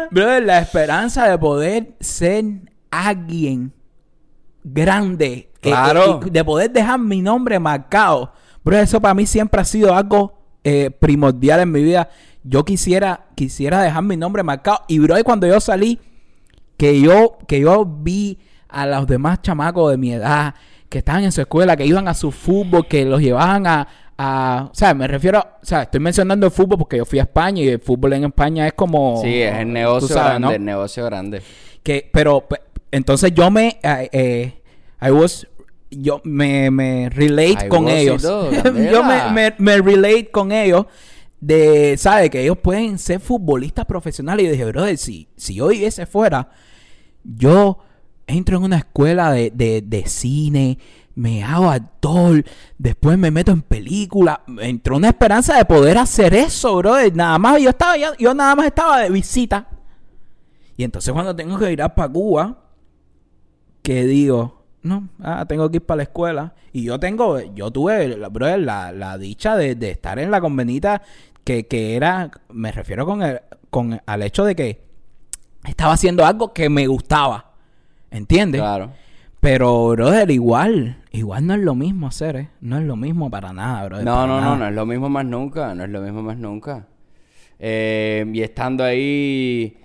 [laughs] Brother, la esperanza de poder ser alguien grande. Claro. de poder dejar mi nombre marcado. Bro, eso para mí siempre ha sido algo eh, primordial en mi vida. Yo quisiera, quisiera dejar mi nombre marcado. Y bro, cuando yo salí, que yo, que yo vi a los demás chamacos de mi edad que estaban en su escuela, que iban a su fútbol, que los llevaban a, a o sea, me refiero, o sea, estoy mencionando el fútbol porque yo fui a España y el fútbol en España es como Sí, es el negocio sabes, grande, ¿no? el negocio grande. Que, pero, pe- entonces yo me, eh, eh, I was, yo me, me relate I con ellos. [laughs] yo me, me relate con ellos de, ¿sabes? Que ellos pueden ser futbolistas profesionales. Y yo dije, brother, si, si yo viviese fuera, yo entro en una escuela de, de, de cine, me hago actor, después me meto en película. Entró una esperanza de poder hacer eso, brother. Nada más, yo estaba, yo, yo nada más estaba de visita. Y entonces cuando tengo que ir para Cuba, que digo, no, ah, tengo que ir para la escuela. Y yo tengo, yo tuve, brother, la, la dicha de, de estar en la convenita que, que era, me refiero con el, con al hecho de que estaba haciendo algo que me gustaba. ¿Entiendes? Claro. Pero, brother, igual, igual no es lo mismo hacer, ¿eh? No es lo mismo para nada, brother. No, no, no, no es lo mismo más nunca, no es lo mismo más nunca. Eh, y estando ahí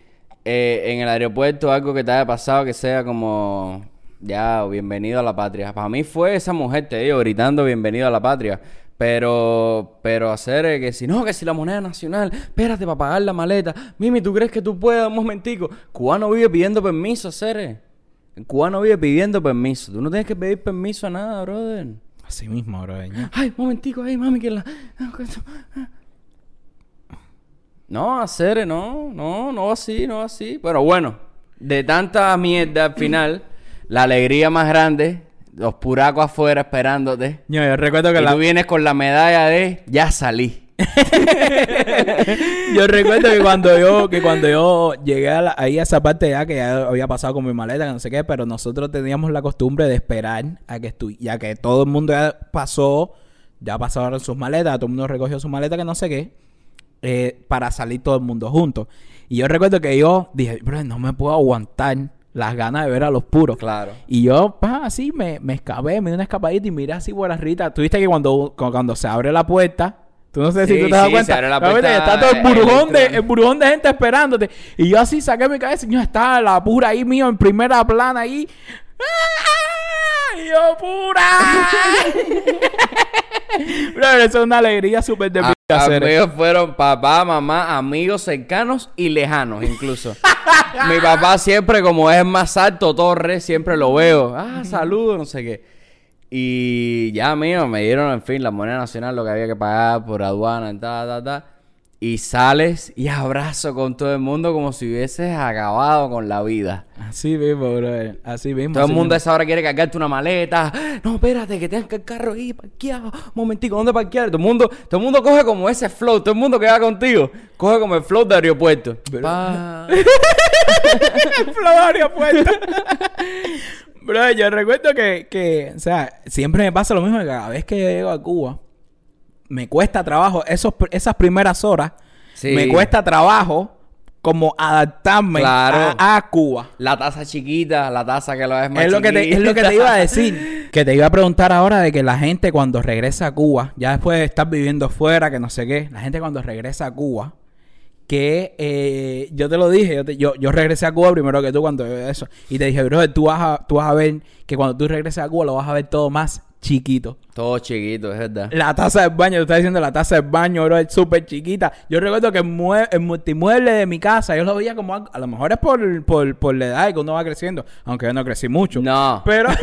eh, en el aeropuerto, algo que te haya pasado que sea como, ya, bienvenido a la patria. Para mí fue esa mujer, te digo, gritando bienvenido a la patria. Pero, pero hacer que si no, que si la moneda nacional, espérate para pagar la maleta. Mimi, ¿tú crees que tú puedas un momentico? Cubano vive pidiendo permiso, hacer. El cubano vive pidiendo permiso. Tú no tienes que pedir permiso a nada, brother. Así mismo, brother. ¿no? Ay, momentico, ay, mami, que la. No, hacer, no, no, no así, no así. Pero bueno, de tanta mierda al final, la alegría más grande, los puracos afuera esperándote. Yo, yo recuerdo que Y la, tú vienes con la medalla de ya salí. [laughs] Yo recuerdo que cuando yo, que cuando yo llegué a la- ahí a esa parte ya que ya había pasado con mi maleta, que no sé qué, pero nosotros teníamos la costumbre de esperar a que estu ya que todo el mundo ya pasó, ya pasaron sus maletas, todo el mundo recogió su maleta, que no sé qué, eh, para salir todo el mundo juntos. Y yo recuerdo que yo dije, bro, no me puedo aguantar las ganas de ver a los puros. Claro. Y yo, pa, así me, me escapé, me di una escapadita y miré así por arriba. Tú viste que cuando, cu- cuando se abre la puerta, tú no sé si tú te das sí, cuenta. se abre la puerta está todo el burujón, de, electrónica. el burujón de gente esperándote. Y yo así saqué mi cabeza y yo estaba la pura ahí mío en primera plana ahí. ¡Ah! Y yo, pura. [laughs] Bro, eso es una alegría súper de A- pinga hacer. Amigos fueron papá, mamá, amigos cercanos y lejanos incluso. Mi papá siempre, como es más alto, Torres, siempre lo veo. Ah, saludos, no sé qué. Y ya, mío, me dieron, en fin, la moneda nacional, lo que había que pagar por aduana, ta, ta, ta. Y sales y abrazo con todo el mundo como si hubieses acabado con la vida. Así mismo, bro. Así mismo. Todo el mundo mismo. a esa hora quiere cargarte una maleta. No, espérate, que tengas que el carro ahí parqueado. Momentico, ¿dónde parquear? Todo el mundo, todo el mundo coge como ese flow. Todo el mundo que va contigo coge como el flow de aeropuerto. Pa- [laughs] el Florio puerta. Bro, yo recuerdo que, que, o sea, siempre me pasa lo mismo que cada vez que llego a Cuba, me cuesta trabajo, esos, esas primeras horas, Sí. me cuesta trabajo como adaptarme Claro. a, a Cuba. La taza chiquita, la taza que lo es más Es lo, que te, es lo que te iba a decir. [laughs] Que te iba a preguntar ahora de que la gente cuando regresa a Cuba, ya después de estar viviendo fuera, que no sé qué, la gente cuando regresa a Cuba, que eh, yo te lo dije, yo, te- yo, yo regresé a Cuba primero que tú cuando eso. Y te dije, bro, tú vas, a, tú vas a ver que cuando tú regreses a Cuba lo vas a ver todo más chiquito. Todo chiquito, es verdad. La taza del baño, tú estás diciendo la taza del baño, bro, es súper chiquita. Yo recuerdo que el, mue- el multimueble de mi casa, yo lo veía como a lo mejor es por, por, por la edad que uno va creciendo, aunque yo no crecí mucho. No. Pero, [laughs]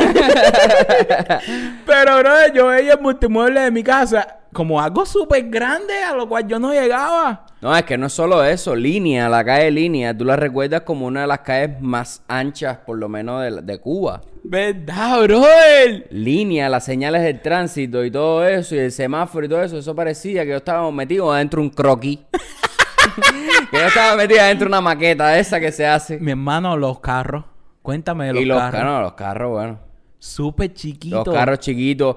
pero, bro, yo veía el multimueble de mi casa como algo súper grande a lo cual yo no llegaba. No, es que no es solo eso. Línea, la calle Línea, tú la recuerdas como una de las calles más anchas, por lo menos, de, de Cuba. ¿Verdad, brother? Línea, las señales del tránsito y todo eso, y el semáforo y todo eso, eso parecía que yo estaba metido adentro de un croquis. [laughs] que yo estaba metido adentro de una maqueta esa que se hace. Mi hermano, los carros. Cuéntame de los, y los carros. carros, los carros, bueno. Súper chiquitos. Los carros chiquitos.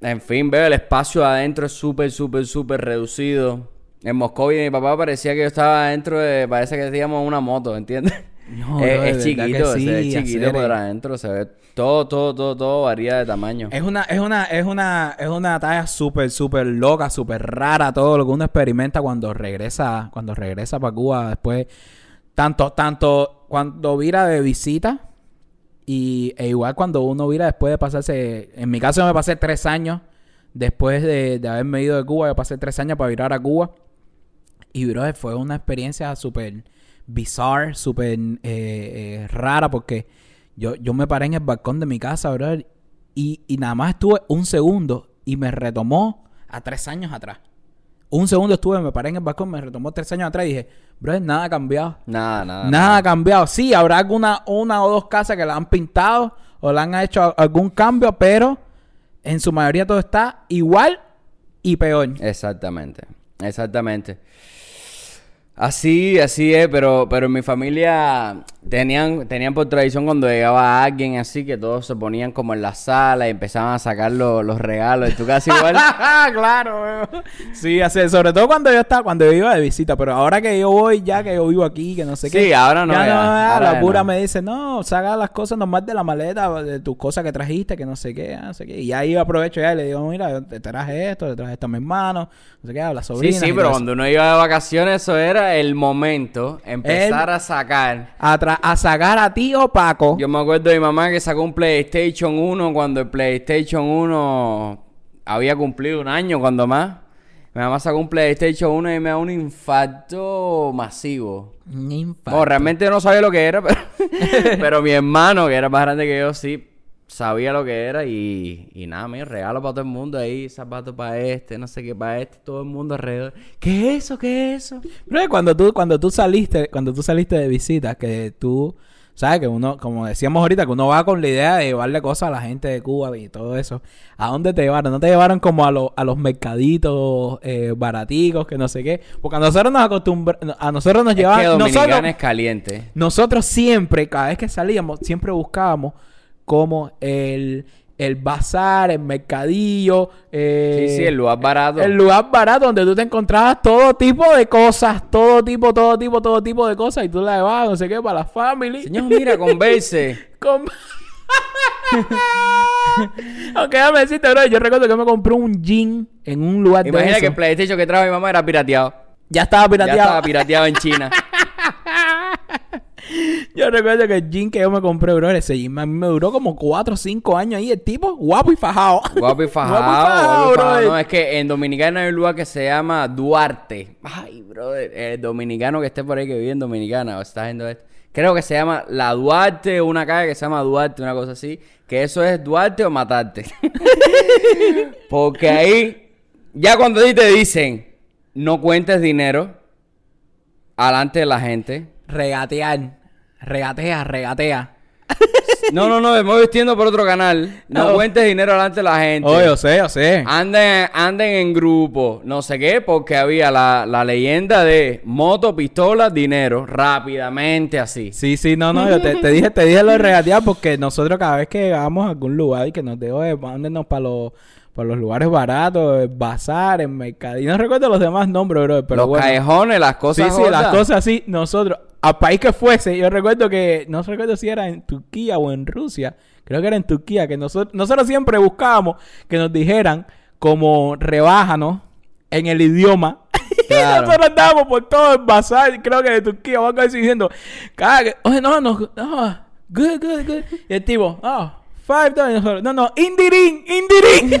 En fin, veo el espacio adentro es súper, súper, súper reducido. En Moscovia mi papá parecía que yo estaba adentro de... Parece que decíamos una moto, ¿entiendes? No, [laughs] es, es chiquito, sí, ve chiquito por adentro. Se ve todo, todo, todo, todo varía de tamaño. Es una, es una, es una, es una talla súper, súper loca, súper rara, todo lo que uno experimenta cuando regresa, cuando regresa para Cuba después. Tanto, tanto cuando vira de visita y e igual cuando uno vira después de pasarse, en mi caso yo me pasé tres años después de, haberme ido de Cuba, yo pasé tres años para virar a Cuba. Y bro, fue una experiencia súper bizarre, súper eh, eh, rara porque yo, yo me paré en el balcón de mi casa, bro, y, y nada más estuve un segundo y me retomó a tres años atrás. Un segundo estuve, me paré en el balcón, me retomó tres años atrás y dije, bro, nada ha cambiado. Nada, nada. Nada ha cambiado. Sí, habrá alguna una o dos casas que la han pintado o le han hecho algún cambio, pero en su mayoría todo está igual y peor. Exactamente, exactamente. Así, así es, pero, pero en mi familia tenían, tenían por tradición cuando llegaba alguien así que todos se ponían como en la sala y empezaban a sacar lo- los regalos. En tu casa igual. [laughs] claro, weón. Sí, así, sobre todo cuando yo estaba, cuando yo iba de visita, pero ahora que yo voy, ya que yo vivo aquí, que no sé qué. Sí, ahora no, Ya ya, ya, ahora la ya pura no. me dice, no, saca las cosas nomás de la maleta, de tus cosas que trajiste, que no sé qué, ah, no sé qué. Y ahí yo aprovecho ya y le digo, mira, yo te traje esto, te traje esto a mi hermano, no sé qué, a la Sí, sobrina. sí, pero cuando uno iba de vacaciones, eso era el momento. Empezar a sacar. A, tra- a sacar a ti o Paco. Yo me acuerdo de mi mamá que sacó un PlayStation 1 cuando el PlayStation 1 había cumplido un año, cuando más. Mi mamá sacó un PlayStation 1 y me da un infarto masivo. Un infarto. No, realmente yo no sabía lo que era, pero, [laughs] pero mi hermano, que era más grande que yo, sí sabía lo que era y, y nada, mi regalo para todo el mundo ahí, zapatos para este, no sé qué para este, todo el mundo alrededor. ¿Qué es eso? ¿Qué es eso? Pero cuando tú, cuando tú saliste, cuando tú saliste de visita, que tú, sabes que uno, como decíamos ahorita, que uno va con la idea de llevarle cosas a la gente de Cuba y todo eso. ¿A dónde te llevaron? ¿No te llevaron como a, los a los mercaditos eh, baraticos, que no sé qué? Porque a nosotros nos acostumbramos, a nosotros nos Es que llevaban, nosotros, Dominicana es caliente. nosotros siempre, cada vez que salíamos, siempre buscábamos como el, el bazar, el mercadillo. eh, Sí, sí, el lugar barato. el lugar barato donde tú te encontrabas todo tipo de cosas, todo tipo, todo tipo, todo tipo de cosas y tú la llevabas, no sé qué, para la family. Señor, mira, converse. [laughs] Con- [laughs] Aunque déjame decirte, bro, yo recuerdo que me compré un jean en un lugar de Imagina que el PlayStation que trajo mi mamá era pirateado. Ya estaba Ya pirateado. estaba pirateado en China. [laughs] Yo recuerdo que el jean que yo me compré, bro, ese jean a mí me duró como 4 o 5 años ahí. El tipo, guapo y fajado. [laughs] Guapo y fajado. Guapo y fajado, guapo y fajado. brother. No, es que en Dominicana hay un lugar que se llama Duarte. Ay, brother. El dominicano que esté por ahí que vive en Dominicana o está viendo esto. Creo que se llama La Duarte, una calle que se llama Duarte, una cosa así. Que eso es Duarte o matarte. [laughs] Porque ahí, ya cuando a ti te dicen, no cuentes dinero alante de la gente. Regatear. Regatea, regatea. [laughs] No, no, no, me voy vistiendo por otro canal. No, No. cuentes dinero delante de la gente. Oh, yo sé, yo sé. Anden, anden en grupo, no sé qué, porque había la, la leyenda de moto, pistola, dinero, rápidamente así. Sí, sí, no, no, yo te, te dije, te dije lo de regatear porque nosotros cada vez que vamos a algún lugar y que nos dejo de mándenos para los, para los lugares baratos, el bazar, el mercadillo, no recuerdo los demás nombres, bro, pero Los bueno. callejones, las Sí, cosas sí, las gordas. cosas así, nosotros, al país que fuese, yo recuerdo que, no recuerdo si era en Turquía o en Rusia, creo que era en Turquía, que nosotros, nosotros siempre buscábamos que nos dijeran como rebájanos en el idioma. [laughs] Claro. y nosotros andábamos por todo el bazar, creo que de Turquía, o algo así diciendo, oye, no, no, no, good, good, good. Y el tipo, oh, five. Y No, no, indirín, indirín. [laughs] [laughs]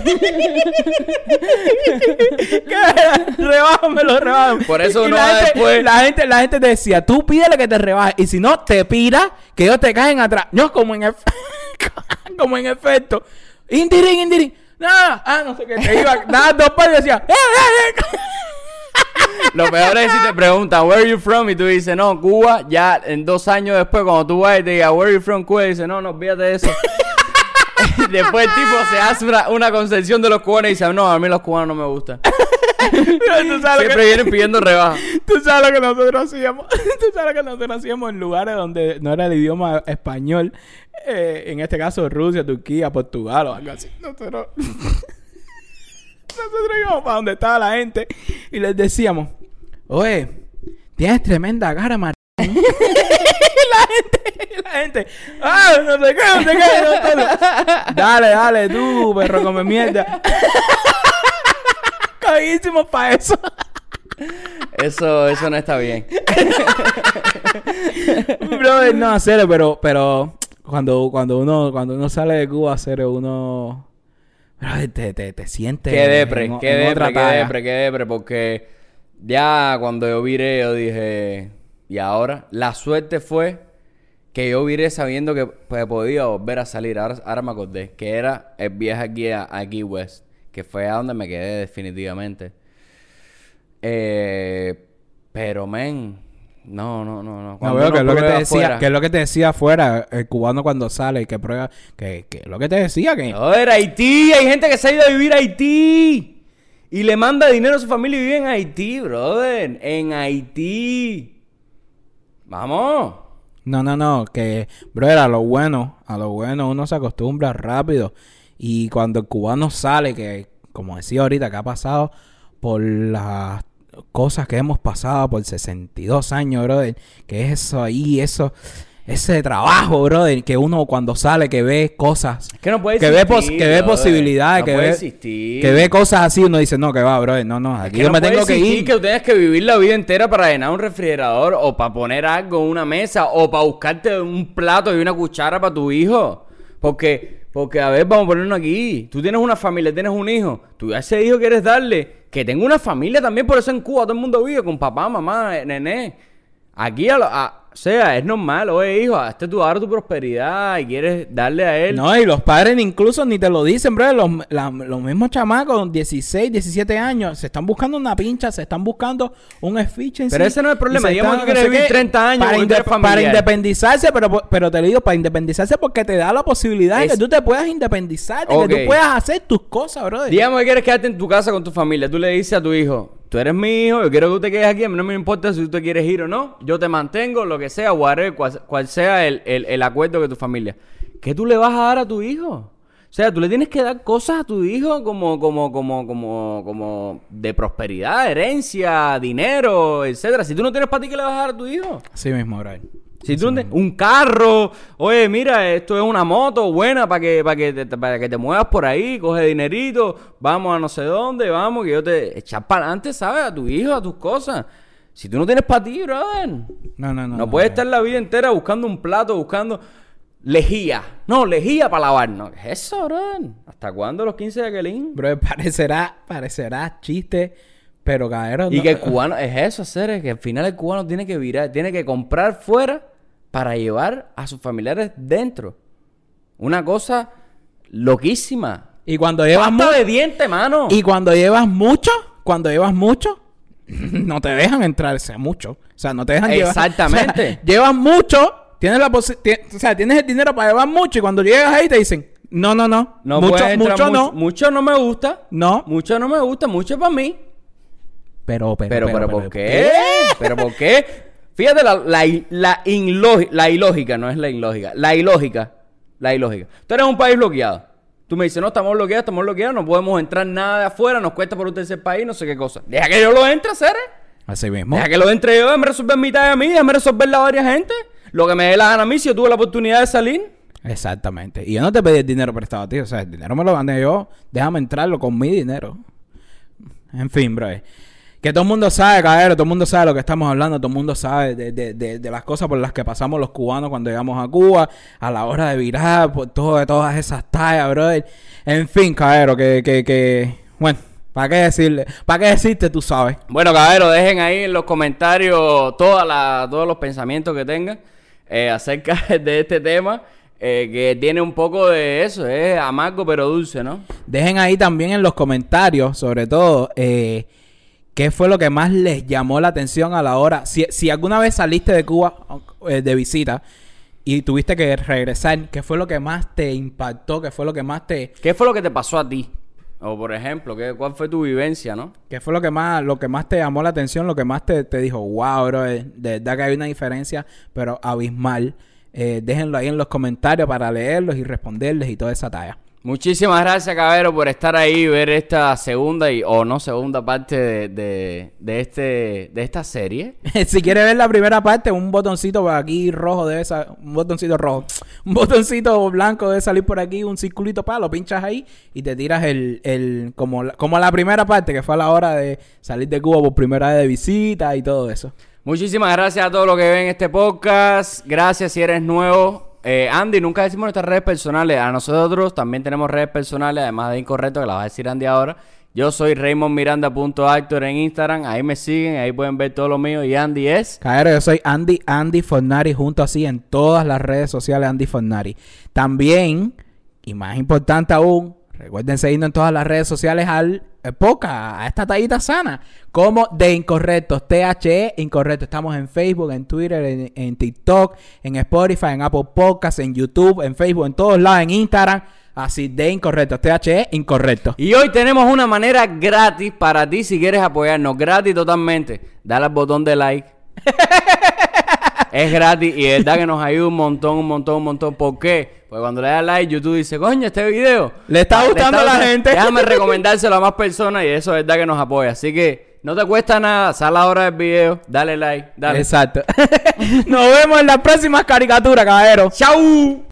¿Qué? Rebájamelo, rebájamelo. Por eso Y uno la gente, después- La gente, la gente te decía, tú pídele que te rebaje. Y si no, te pira que ellos te caen atrás. No, como en, efe- [laughs] como en efecto. Indirín, indirín. No, ah, no sé qué. Te iba, daba dos pasos y decía, ¡eh, eh, eh! Lo peor es si te preguntan, where are you from? Y tú dices, no, Cuba. Ya en dos años después, cuando tú vas y te digas, where are you from, Cuba, dices, no, no, olvídate de eso. [laughs] después el tipo se hace una, una concepción de los cubanos y dice, no, a mí los cubanos no me gustan. [laughs] Pero tú sabes Siempre que- vienen pidiendo rebaja. [laughs] Tú sabes lo que nosotros hacíamos. Tú sabes lo que nosotros hacíamos en lugares donde no era el idioma español. Eh, en este caso, Rusia, Turquía, Portugal o algo así. Nosotros. nosotros íbamos para donde estaba la gente y les decíamos: Oye, tienes tremenda cara, Mar. y la gente, y la gente, ah, no sé qué, no sé qué, no. [laughs] Dale, dale, tú, perro, come mierda. [laughs] Caguísimos para eso. Eso, eso no está bien. [laughs] Brother, no, hacer, pero, pero cuando, cuando uno, cuando uno sale de Cuba, hacer uno, brother, te, te, te sientes Qué depre, en- qué en depre, qué depre, qué depre, porque ya cuando yo viré, yo dije, y ahora, la suerte fue que yo viré sabiendo que pues, podía volver a salir. Ahora, ahora me acordé, que era el viaje aquí a, a Key West, que fue a donde me quedé definitivamente. Eh, pero, men, no, no, no, no. No veo que es lo que te decía, afuera- que es lo que te decía afuera, el cubano cuando sale y que prueba, que, que es lo que te decía, que Joder, Haití, hay gente que se ha ido a vivir a Haití y le manda dinero a su familia y vive en Haití, brother. En Haití. Vamos. No, no, no, que, brother, a lo bueno, a lo bueno uno se acostumbra rápido. Y cuando el cubano sale, que, como decía ahorita, que ha pasado por las cosas que hemos pasado por 62 años, brother, que es eso ahí, eso, ese trabajo, brother, que uno cuando sale, que ve cosas, Es que no puede que ve, pos- existir, que ve posibilidades, No que puede ve, existir. que ve cosas así, uno dice, no, que va, brother, no, no, Es aquí que yo no me puede tengo que ir. que tú tengas que vivir la vida entera para llenar un refrigerador o para poner algo en una mesa o para buscarte un plato y una cuchara para tu hijo. Porque, porque a ver, vamos a ponerlo aquí. Tú tienes una familia, tienes un hijo. Tú a ese hijo quieres darle que tenga una familia también. Por eso en Cuba todo el mundo vive con papá, mamá, nené. Aquí, a lo- a- o sea, es normal. Oye, hijo, hazte tu ahora tu prosperidad y quieres darle a él. No, y los padres incluso ni te lo dicen, bro. Los, la- los mismos chamacos, 16, 17 años, se están buscando una pincha, se están buscando un efficiency. Pero ese no es el problema. Digamos que vivir qué, 30 años Para, para independizarse, pero, pero te lo digo, para independizarse porque te da la posibilidad de Es- que tú te puedas independizar, de que tú puedas hacer tus cosas, bro. Digamos que quieres quedarte en tu casa con tu familia. Tú le dices a tu hijo, tú eres mi hijo, yo quiero que tú te quedes aquí. A no me importa si tú te quieres ir o no. Yo te mantengo, lo que sea, whatever, cual, cual sea el, el- el acuerdo de tu familia. ¿Qué tú le vas a dar a tu hijo? O sea, tú le tienes que dar cosas a tu hijo como, como, como, como, como de prosperidad, herencia, dinero, etcétera. Si tú no tienes para ti, ¿qué le vas a dar a tu hijo? Así mismo, bro. Si tú un carro, oye, mira, esto es una moto buena para que, para que, te, para que te muevas por ahí, coge dinerito, vamos a no sé dónde, vamos, que yo te echar para adelante, ¿sabes? A tu hijo, a tus cosas. Si tú no tienes para ti, brother, no, No, no, no. puedes estar la vida entera buscando un plato, buscando lejía. No, lejía para lavar, no. ¿Qué es eso, brother? ¿Hasta cuándo los 15 de Aquelín? Bro, [laughs] parecerá, parecerá chiste, pero cabrón. Y no- que el cubano, es eso, hacer que al final el cubano tiene que virar, tiene que comprar fuera para llevar a sus familiares dentro. Una cosa loquísima. Y cuando llevas mucho. de diente, mano. Y cuando llevas mucho, cuando llevas mucho, [laughs] no te dejan entrar ese mucho. O sea, no te dejan llevar. Exactamente. [laughs] o sea, llevas mucho, tienes la o sea, tienes el dinero para llevar mucho y cuando llegas ahí te dicen, no, no, no. no mucho, entrar mucho no. Mucho no me gusta. No. Mucho no me gusta, mucho para mí. Pero, pero, Pero, pero, ¿por qué? ¿Pero por qué? Fíjate la, la, la, la ilógica, no es la ilógica. La ilógica. La ilógica. Tú eres un país bloqueado. Tú me dices, no, estamos bloqueados, estamos bloqueados, no podemos entrar nada de afuera, nos cuesta por un tercer país, no sé qué cosa. Deja que yo lo entre, Cere. Así mismo. Deja que lo entre yo, déjame resolver mitad de mí, déjame resolverla a varias gente. Lo que me dé la gana a mí, si yo tuve la oportunidad de salir. Exactamente. Y yo no te pedí el dinero prestado a ti. O sea, el dinero me lo gané yo. Déjame entrarlo con mi dinero. En fin, bro. Que todo el mundo sabe, caballero, todo el mundo sabe lo que estamos hablando, todo el mundo sabe de, de, de, de, las cosas por las que pasamos los cubanos cuando llegamos a Cuba, a la hora de virar, por todo, de todas esas tallas, brother. En fin, caballero, que, que, que, bueno, ¿Para qué decirle? ¿Para qué decirte? Tú sabes. Bueno, caballero, dejen ahí en los comentarios toda la, todos los pensamientos que tengan eh, acerca [laughs] de este tema. Eh, que tiene un poco de eso, es amargo pero dulce, ¿no? Dejen ahí también en los comentarios, sobre todo, eh, qué fue lo que más les llamó la atención a la hora. Si, si alguna vez saliste de Cuba eh, de visita y tuviste que regresar, ¿qué fue lo que más te impactó? ¿Qué fue lo que más te... ¿Qué fue lo que te pasó a ti? O por ejemplo, ¿qué, ¿cuál fue tu vivencia, no? ¿Qué fue lo que más, lo que más te llamó la atención? Lo que más te, te dijo, wow, bro, de verdad que hay una diferencia, pero abismal eh, déjenlo ahí en los comentarios para leerlos y responderles y toda esa talla. Muchísimas gracias, Cabero, por estar ahí y ver esta segunda y o no segunda parte de, de, este de esta serie. [laughs] si quieres ver la primera parte, un botoncito por aquí rojo debe esa, un botoncito rojo, [laughs] un botoncito blanco debe salir por aquí, un circulito para lo pinchas ahí y te tiras el, el como como la primera parte que fue a la hora de salir de Cuba por primera vez de visita y todo eso. Muchísimas gracias a todos los que ven este podcast. Gracias si eres nuevo. Eh, Andy, nunca decimos nuestras redes personales. A nosotros también tenemos redes personales, además de Incorrecto, que las va a decir Andy ahora. Yo soy raymondmiranda.actor en Instagram. Ahí me siguen, ahí pueden ver todo lo mío. Y Andy es. Claro, yo soy Andy, Andy Fornari, junto así en todas las redes sociales, Andy Fornari. También, y más importante aún, recuerden seguirnos en todas las redes sociales al poca a esta tallita sana, como de incorrectos, THE incorrecto. Estamos en Facebook, en Twitter, en, TikTok, en Spotify, en Apple Podcasts, en YouTube, en Facebook, en todos lados, en Instagram. Así de incorrecto, THE incorrecto. Y hoy tenemos una manera gratis para ti si quieres apoyarnos, gratis totalmente. Dale al botón de like. [laughs] es gratis y es verdad que nos ayuda un montón, un montón, un montón. ¿Por qué? Pues cuando le das like, YouTube dice, coño, este video. Le está gustando a la gente. Déjame recomendárselo a más personas y eso es verdad que nos apoya. Así que no te cuesta nada, sal ahora del video, dale like, dale. Exacto. [laughs] nos vemos en las próximas caricaturas, caballero. ¡Chao!